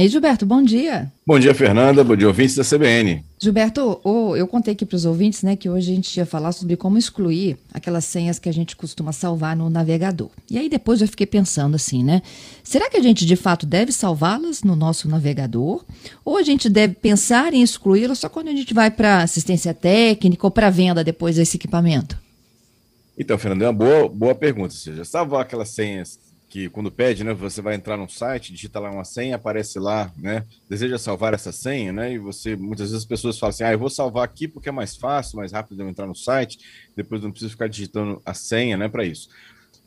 Ei, Gilberto, bom dia. Bom dia, Fernanda. Bom dia, ouvintes da CBN. Gilberto, oh, eu contei aqui para os ouvintes né, que hoje a gente ia falar sobre como excluir aquelas senhas que a gente costuma salvar no navegador. E aí depois eu fiquei pensando assim, né? Será que a gente de fato deve salvá-las no nosso navegador? Ou a gente deve pensar em excluí-las só quando a gente vai para assistência técnica ou para venda depois desse equipamento? Então, Fernanda, é uma boa, boa pergunta. Ou seja, salvar aquelas senhas que quando pede, né, você vai entrar num site, digita lá uma senha, aparece lá, né, deseja salvar essa senha, né, e você, muitas vezes as pessoas falam assim, ah, eu vou salvar aqui porque é mais fácil, mais rápido eu entrar no site, depois não preciso ficar digitando a senha, né, para isso.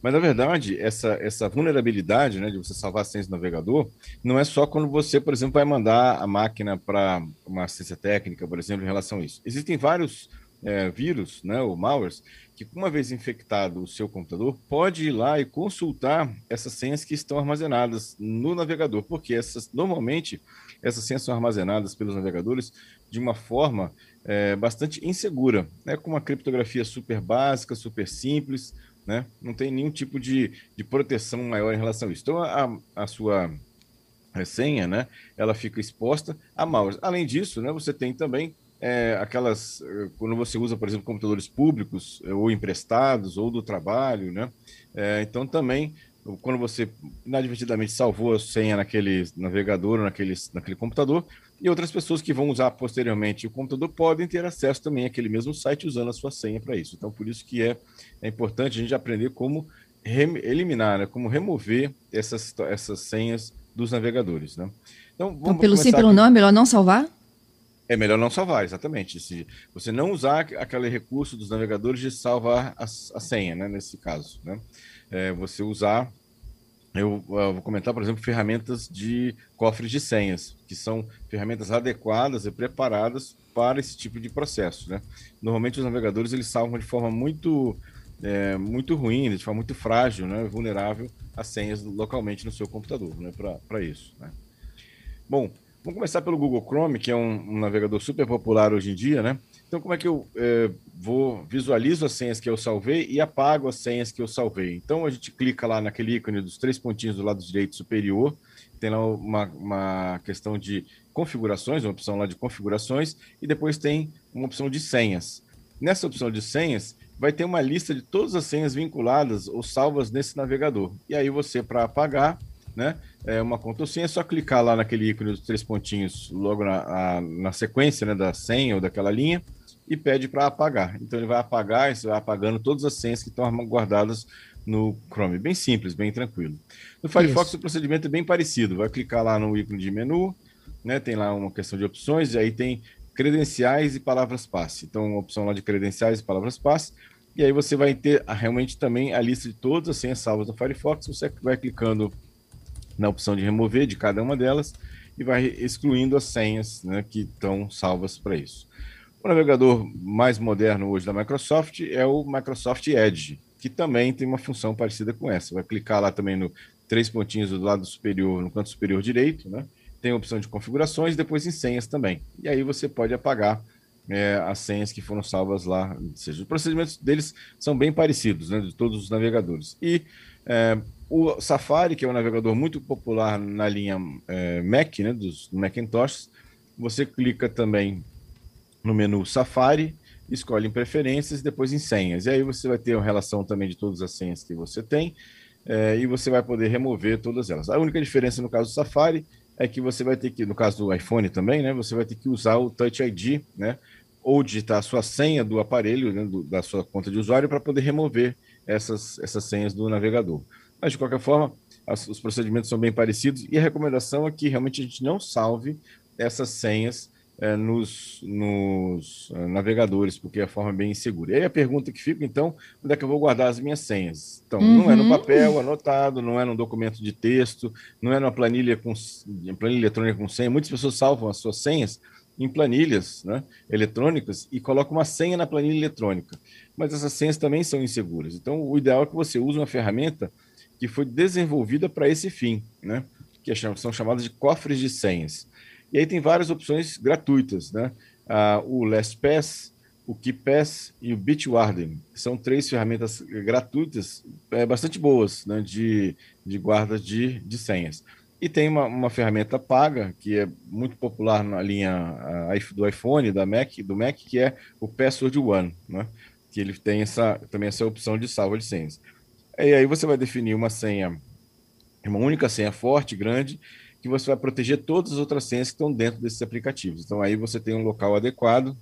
Mas, na verdade, essa, essa vulnerabilidade, né, de você salvar senhas no navegador, não é só quando você, por exemplo, vai mandar a máquina para uma assistência técnica, por exemplo, em relação a isso. Existem vários é, vírus, né, ou malwares, que uma vez infectado o seu computador, pode ir lá e consultar essas senhas que estão armazenadas no navegador, porque essas normalmente essas senhas são armazenadas pelos navegadores de uma forma é, bastante insegura, né, com uma criptografia super básica, super simples, né, não tem nenhum tipo de, de proteção maior em relação a isso. Então, a, a sua senha, né, ela fica exposta a malware. Além disso, né, você tem também é, aquelas eh, quando você usa, por exemplo, computadores públicos eh, ou emprestados ou do trabalho, né? É, então também quando você inadvertidamente salvou a senha naquele navegador, naquele, naquele computador, e outras pessoas que vão usar posteriormente o computador podem ter acesso também àquele mesmo site usando a sua senha para isso. Então, por isso que é, é importante a gente aprender como eliminar, né, como remover essas, essas senhas dos navegadores. Né? Então, então pelo sim, pelo aqui. não, é melhor não salvar? É melhor não salvar, exatamente. Se você não usar aquele recurso dos navegadores de salvar a, a senha, né, nesse caso. Né? É, você usar, eu, eu, vou comentar, por exemplo, ferramentas de cofres de senhas, que são ferramentas adequadas e preparadas para esse tipo de processo. Né? Normalmente os navegadores eles salvam de forma muito, é, muito ruim, de forma muito frágil, né, vulnerável as senhas localmente no seu computador, né, para isso. Né? Bom, Vamos começar pelo Google Chrome, que é um, um, navegador super popular hoje em dia, né? Então, como é que eu é, vou visualizo as senhas que eu salvei e apago as senhas que eu salvei? Então, a gente clica lá naquele ícone dos três pontinhos do lado direito superior, tem lá uma, uma questão de configurações, uma opção lá de configurações, e depois tem uma opção de senhas. Nessa opção de senhas, vai ter uma lista de todas as senhas vinculadas ou salvas nesse navegador. E aí você, para apagar, né? É uma conta senha, é só clicar lá naquele ícone dos três pontinhos logo na, na sequência né, da senha ou daquela linha e pede para apagar. Então ele vai apagar e você vai apagando todas as senhas que estão guardadas no Chrome. Bem simples, bem tranquilo. No Firefox Isso. o procedimento é bem parecido. Vai clicar lá no ícone de menu, né? Tem lá uma questão de opções e aí tem credenciais e palavras-passe. Então, uma opção lá de credenciais e palavras-passe. E aí você vai ter realmente também a lista de todas as senhas salvas no Firefox. Você vai clicando na opção de remover de cada uma delas e vai excluindo as senhas né, que estão salvas para isso. O navegador mais moderno hoje da Microsoft é o Microsoft Edge, que também tem uma função parecida com essa. Vai clicar lá também no três pontinhos do lado superior, no canto superior direito, né? Tem a opção de configurações, depois em senhas também. E aí você pode apagar é, as senhas que foram salvas lá. Ou seja, os procedimentos deles são bem parecidos, né? De todos os navegadores. E é, o Safari, que é um navegador muito popular na linha é, Mac, né, dos Macintosh, você clica também no menu Safari, escolhe em preferências e depois em senhas. E aí você vai ter a relação também de todas as senhas que você tem é, e você vai poder remover todas elas. A única diferença no caso do Safari é que você vai ter que, no caso do iPhone também, né, você vai ter que usar o Touch ID, né, ou digitar a sua senha do aparelho, né, do, da sua conta de usuário para poder remover essas, essas senhas do navegador. Mas, de qualquer forma, as, os procedimentos são bem parecidos e a recomendação é que realmente a gente não salve essas senhas é, nos, nos uh, navegadores, porque a forma é bem insegura. E aí a pergunta que fica, então, onde é que eu vou guardar as minhas senhas? Então, uhum. não é no uhum. papel anotado, não é num documento de texto, não é numa planilha, com, planilha eletrônica com senha. Muitas pessoas salvam as suas senhas em planilhas né, eletrônicas e colocam uma senha na planilha eletrônica. Mas essas senhas também são inseguras. Então, o ideal é que você use uma ferramenta que foi desenvolvida para esse fim, né? que é são chamadas de cofres de senhas. E aí tem várias opções gratuitas, né? Ah, o LastPass, o KeePass e o Bitwarden. São três ferramentas gratuitas, é, bastante boas, né, de, de guarda de, de senhas. E tem uma, uma ferramenta paga, que é muito popular na linha uh, do iPhone, da Mac, do Mac, que é o Password One, né? que ele tem essa, também essa opção de salva de senhas. E aí você vai definir uma senha, uma única senha forte, grande, que você vai proteger todas as outras senhas que estão dentro desses aplicativos. Então aí você tem um local adequado,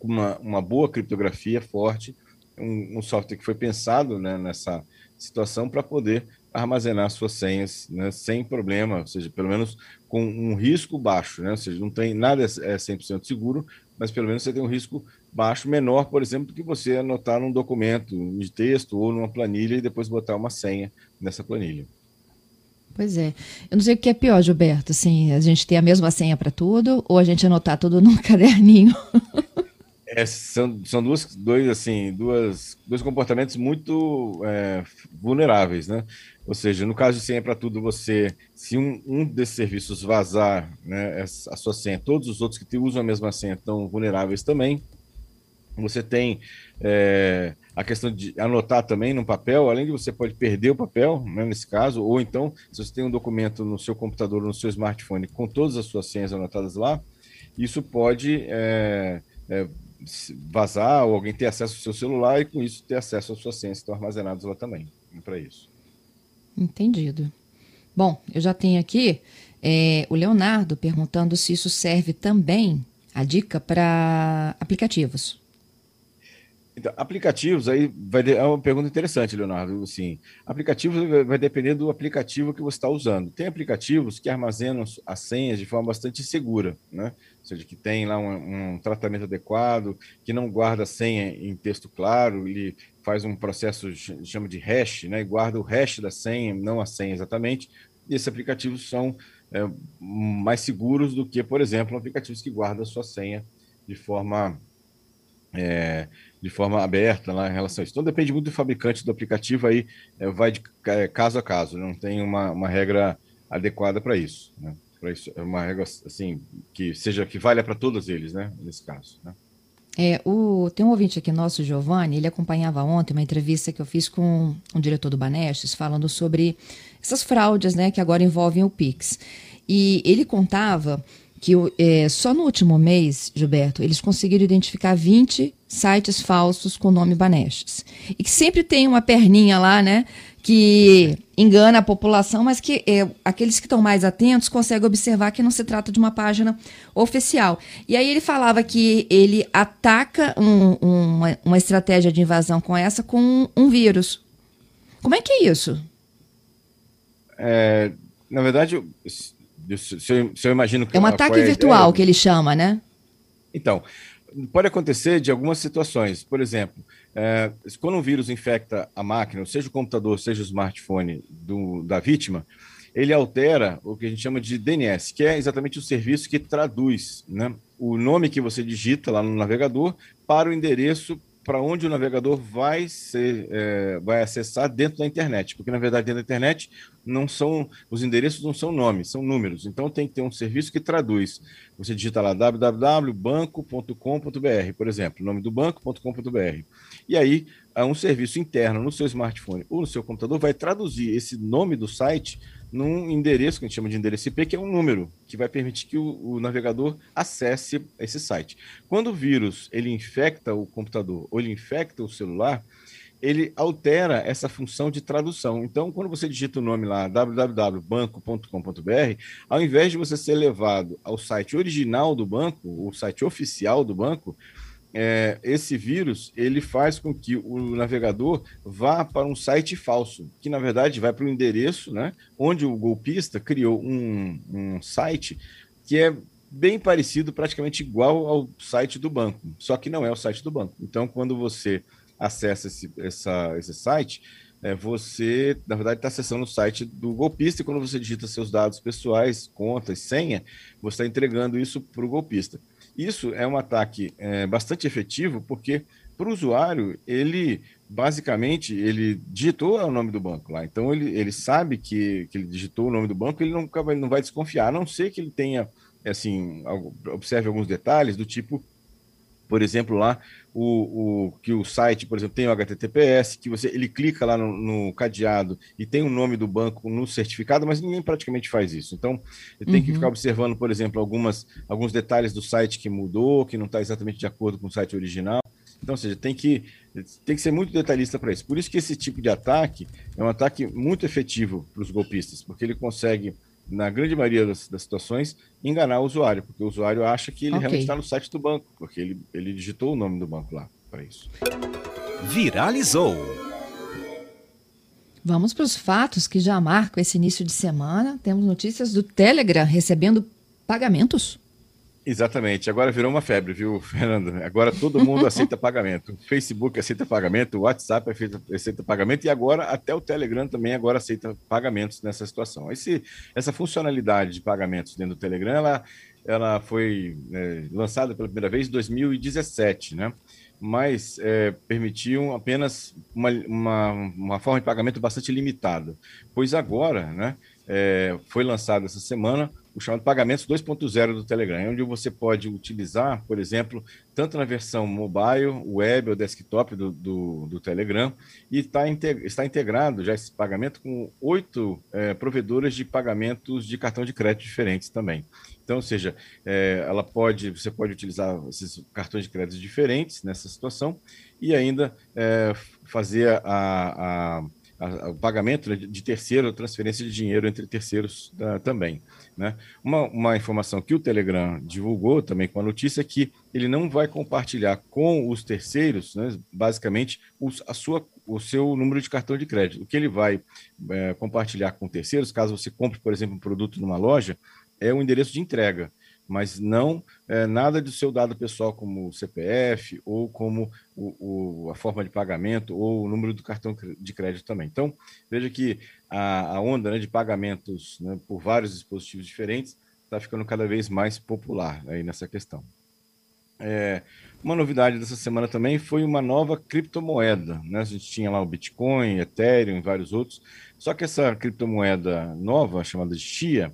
uma, uma boa criptografia forte, um, um software que foi pensado né, nessa situação para poder armazenar suas senhas né, sem problema, ou seja, pelo menos com um risco baixo, né? ou seja, não tem nada é 100% é seguro, mas pelo menos você tem um risco baixo, menor, por exemplo, do que você anotar num documento de texto ou numa planilha e depois botar uma senha nessa planilha. Pois é. Eu não sei o que é pior, Gilberto, assim, a gente ter a mesma senha para tudo ou a gente anotar tudo num caderninho. É, são, são duas, dois, assim, duas, dois comportamentos muito é, vulneráveis, né? Ou seja, no caso de senha para tudo, você, se um, um desses serviços vazar né, a sua senha, todos os outros que usam a mesma senha estão vulneráveis também. Você tem é, a questão de anotar também no papel, além de você pode perder o papel, né, nesse caso, ou então, se você tem um documento no seu computador, no seu smartphone, com todas as suas senhas anotadas lá, isso pode é, é, vazar ou alguém ter acesso ao seu celular e com isso ter acesso às suas senhas que estão armazenadas lá também, para isso. Entendido. Bom, eu já tenho aqui é, o Leonardo perguntando se isso serve também, a dica, para aplicativos. Então, aplicativos, aí vai é uma pergunta interessante, Leonardo. Assim, aplicativos vai depender do aplicativo que você está usando. Tem aplicativos que armazenam as senhas de forma bastante segura, né? Ou seja, que tem lá um, um tratamento adequado, que não guarda a senha em texto claro, ele faz um processo chama de hash, né? Guarda o hash da senha, não a senha exatamente. E esses aplicativos são é, mais seguros do que, por exemplo, aplicativos que guardam a sua senha de forma é, de forma aberta lá em relação a isso. Então depende muito do fabricante do aplicativo, aí é, vai de é, caso a caso, não tem uma, uma regra adequada para isso, né? Para isso é uma regra assim que seja que valha para todos eles, né? Nesse caso, né? É, o, tem um ouvinte aqui nosso, Giovanni, ele acompanhava ontem uma entrevista que eu fiz com um diretor do Banestes falando sobre essas fraudes, né, que agora envolvem o Pix. E ele contava que é, só no último mês, Gilberto, eles conseguiram identificar 20 sites falsos com o nome Banestes. E que sempre tem uma perninha lá, né? Que engana a população, mas que é, aqueles que estão mais atentos conseguem observar que não se trata de uma página oficial. E aí ele falava que ele ataca um, uma, uma estratégia de invasão com essa com um, um vírus. Como é que é isso? É, na verdade, se eu, se eu imagino que é um ataque é virtual ideia, que ele chama, né? Então, pode acontecer de algumas situações. Por exemplo, é, quando um vírus infecta a máquina, seja o computador, seja o smartphone do, da vítima, ele altera o que a gente chama de DNS, que é exatamente o serviço que traduz né, o nome que você digita lá no navegador para o endereço para onde o navegador vai ser, é, vai acessar dentro da internet, porque na verdade dentro da internet não são os endereços não são nomes, são números. Então tem que ter um serviço que traduz. Você digita lá www.banco.com.br, por exemplo, nome do banco.com.br. E aí um serviço interno no seu smartphone ou no seu computador vai traduzir esse nome do site num endereço que a gente chama de endereço IP, que é um número que vai permitir que o, o, navegador acesse esse site. Quando o vírus ele infecta o computador ou ele infecta o celular, ele altera essa função de tradução. Então, quando você digita o nome lá www.banco.com.br, ao invés de você ser levado ao site original do banco, o site oficial do banco, é, esse vírus ele faz com que o navegador vá para um site falso, que na verdade vai para o endereço, né, onde o golpista criou um, um site que é bem parecido, praticamente igual ao site do banco, só que não é o site do banco. Então, quando você acessa esse, essa, esse site, é, você, na verdade, está acessando o site do golpista e quando você digita seus dados pessoais, contas, senha, você está entregando isso para o golpista. Isso é um ataque é, bastante efetivo, porque para o usuário, ele basicamente ele digitou o nome do banco lá. Então ele, ele sabe que, que ele digitou o nome do banco, ele nunca vai, não vai desconfiar, a não ser que ele tenha assim, observe alguns detalhes do tipo, por exemplo, lá o, o, que o site, por exemplo, tem o HTTPS, que você ele clica lá no, no, cadeado e tem o nome do banco no certificado, mas ninguém praticamente faz isso. Então, ele tem uhum. que ficar observando, por exemplo, algumas, alguns detalhes do site que mudou, que não está exatamente de acordo com o site original. Então, ou seja, tem que, tem que ser muito detalhista para isso. Por isso que esse tipo de ataque é um ataque muito efetivo para os golpistas, porque ele consegue na grande maioria das, das, situações, enganar o usuário, porque o usuário acha que ele okay. realmente está no site do banco, porque ele, ele digitou o nome do banco lá para isso. Viralizou. Vamos para os fatos que já marcam esse início de semana. Temos notícias do Telegram recebendo pagamentos. Exatamente. Agora virou uma febre, viu, Fernando? Agora todo mundo aceita pagamento. Facebook aceita pagamento, o WhatsApp aceita pagamento e agora até o Telegram também agora aceita pagamentos nessa situação. Esse, essa funcionalidade de pagamentos dentro do Telegram, ela, ela foi é, lançada pela primeira vez em 2017, né? Mas é, permitiam apenas uma, uma, uma forma de pagamento bastante limitada. Pois agora, né, é, foi lançado essa semana o chamado Pagamentos 2.0 do Telegram, onde você pode utilizar, por exemplo, tanto na versão mobile, web ou desktop do, do, do Telegram, e está, está integrado já esse pagamento com oito é, provedoras de pagamentos de cartão de crédito diferentes também. Então, ou seja, é, ela pode, você pode utilizar esses cartões de crédito diferentes nessa situação e ainda é, fazer a, a o pagamento né, de terceiro, transferência de dinheiro entre terceiros uh, também. Né? Uma, uma informação que o Telegram divulgou também com a notícia é que ele não vai compartilhar com os terceiros, né, basicamente, os, a sua, o seu número de cartão de crédito. O que ele vai é, compartilhar com terceiros, caso você compre, por exemplo, um produto numa loja, é o endereço de entrega mas não é, nada do seu dado pessoal, como CPF, ou como o, o, a forma de pagamento, ou o número do cartão de crédito também. Então, veja que a, a onda né, de pagamentos né, por vários dispositivos diferentes está ficando cada vez mais popular aí nessa questão. É, uma novidade dessa semana também foi uma nova criptomoeda. Né? A gente tinha lá o Bitcoin, Ethereum e vários outros. Só que essa criptomoeda nova, chamada de Chia,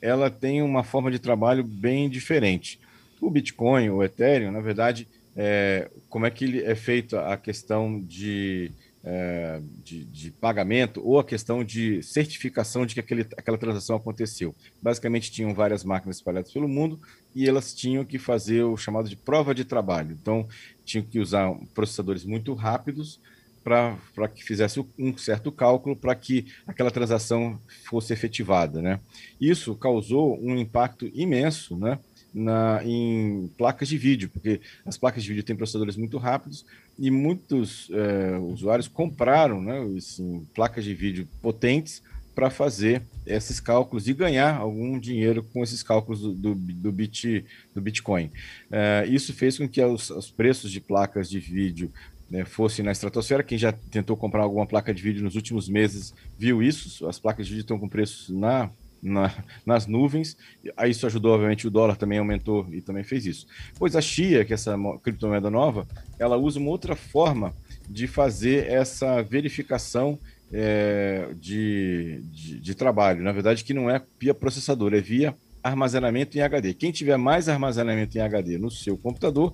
ela tem uma forma de trabalho bem diferente. O Bitcoin, o Ethereum, na verdade, é, como é que ele é feita a questão de, é, de, de, pagamento ou a questão de certificação de que aquele, aquela transação aconteceu. Basicamente, tinham várias máquinas espalhadas pelo mundo e elas tinham que fazer o chamado de prova de trabalho. Então, tinham que usar processadores muito rápidos para que fizesse um certo cálculo para que aquela transação fosse efetivada. Né? Isso causou um impacto imenso né, na, em placas de vídeo, porque as placas de vídeo têm processadores muito rápidos e muitos é, usuários compraram né, assim, placas de vídeo potentes para fazer esses cálculos e ganhar algum dinheiro com esses cálculos do, do, do, bit, do Bitcoin. É, isso fez com que os, os preços de placas de vídeo né, fosse na estratosfera. Quem já tentou comprar alguma placa de vídeo nos últimos meses viu isso. As placas de vídeo estão com preços na, na, nas nuvens. Aí isso ajudou, obviamente, o dólar também aumentou e também fez isso. Pois a Chia, que é essa criptomoeda nova, ela usa uma outra forma de fazer essa verificação é, de, de, de, trabalho. Na verdade, que não é via processador, é via armazenamento em HD. Quem tiver mais armazenamento em HD no seu computador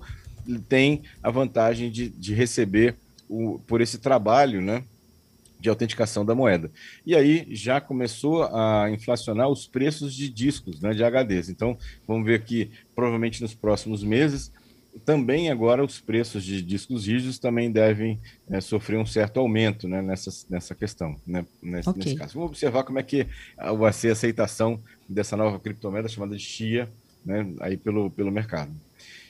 tem a vantagem de, de receber o, por esse trabalho, né? de autenticação da moeda. E aí já começou a inflacionar os preços de discos, né, de HDs. Então, vamos ver que provavelmente nos próximos meses também agora os preços de discos rígidos também devem é, sofrer um certo aumento né, nessa, nessa questão, né, nesse, okay. nesse, caso. Vamos observar como é que vai ser a aceitação dessa nova criptomoeda chamada de Chia né, aí pelo, pelo mercado.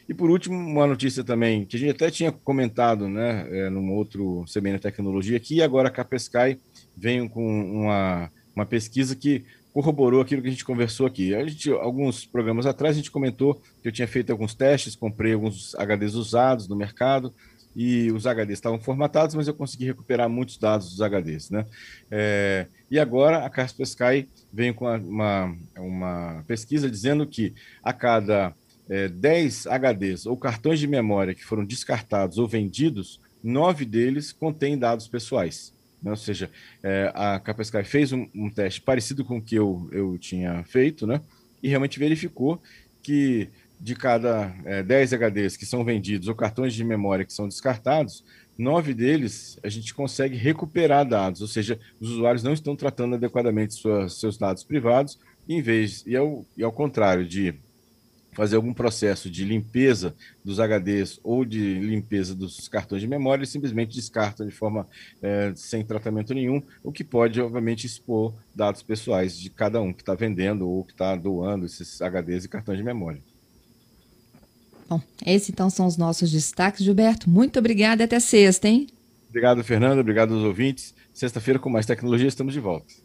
E por último, uma notícia também, que a gente até tinha comentado né, é, num outro CBN Tecnologia, que agora a Capesky vem com uma, uma pesquisa que corroborou aquilo que a gente conversou aqui. A gente, alguns programas atrás, a gente comentou que eu tinha feito alguns testes, comprei alguns HDs usados no mercado, e os HDs estavam formatados, mas eu consegui recuperar muitos dados dos HDs. Né? É, e agora a Kaspersky vem com uma, uma pesquisa dizendo que a cada é, 10 HDs ou cartões de memória que foram descartados ou vendidos, nove deles contêm dados pessoais. Né? Ou seja, é, a Kaspersky fez um, um, teste parecido com o que eu, eu tinha feito, né? e realmente verificou que de cada é, 10 HDs que são vendidos ou cartões de memória que são descartados, nove deles a gente consegue recuperar dados, ou seja, os usuários não estão tratando adequadamente seus dados privados, em vez, e ao, e ao contrário de fazer algum processo de limpeza dos HDs ou de limpeza dos cartões de memória, eles simplesmente descartam de forma é, sem tratamento nenhum, o que pode, obviamente, expor dados pessoais de cada um que está vendendo ou que está doando esses HDs e cartões de memória. Bom, esses então são os nossos destaques, Gilberto. Muito obrigada até sexta, hein? Obrigado, Fernando. Obrigado aos ouvintes. Sexta-feira, com mais tecnologia, estamos de volta.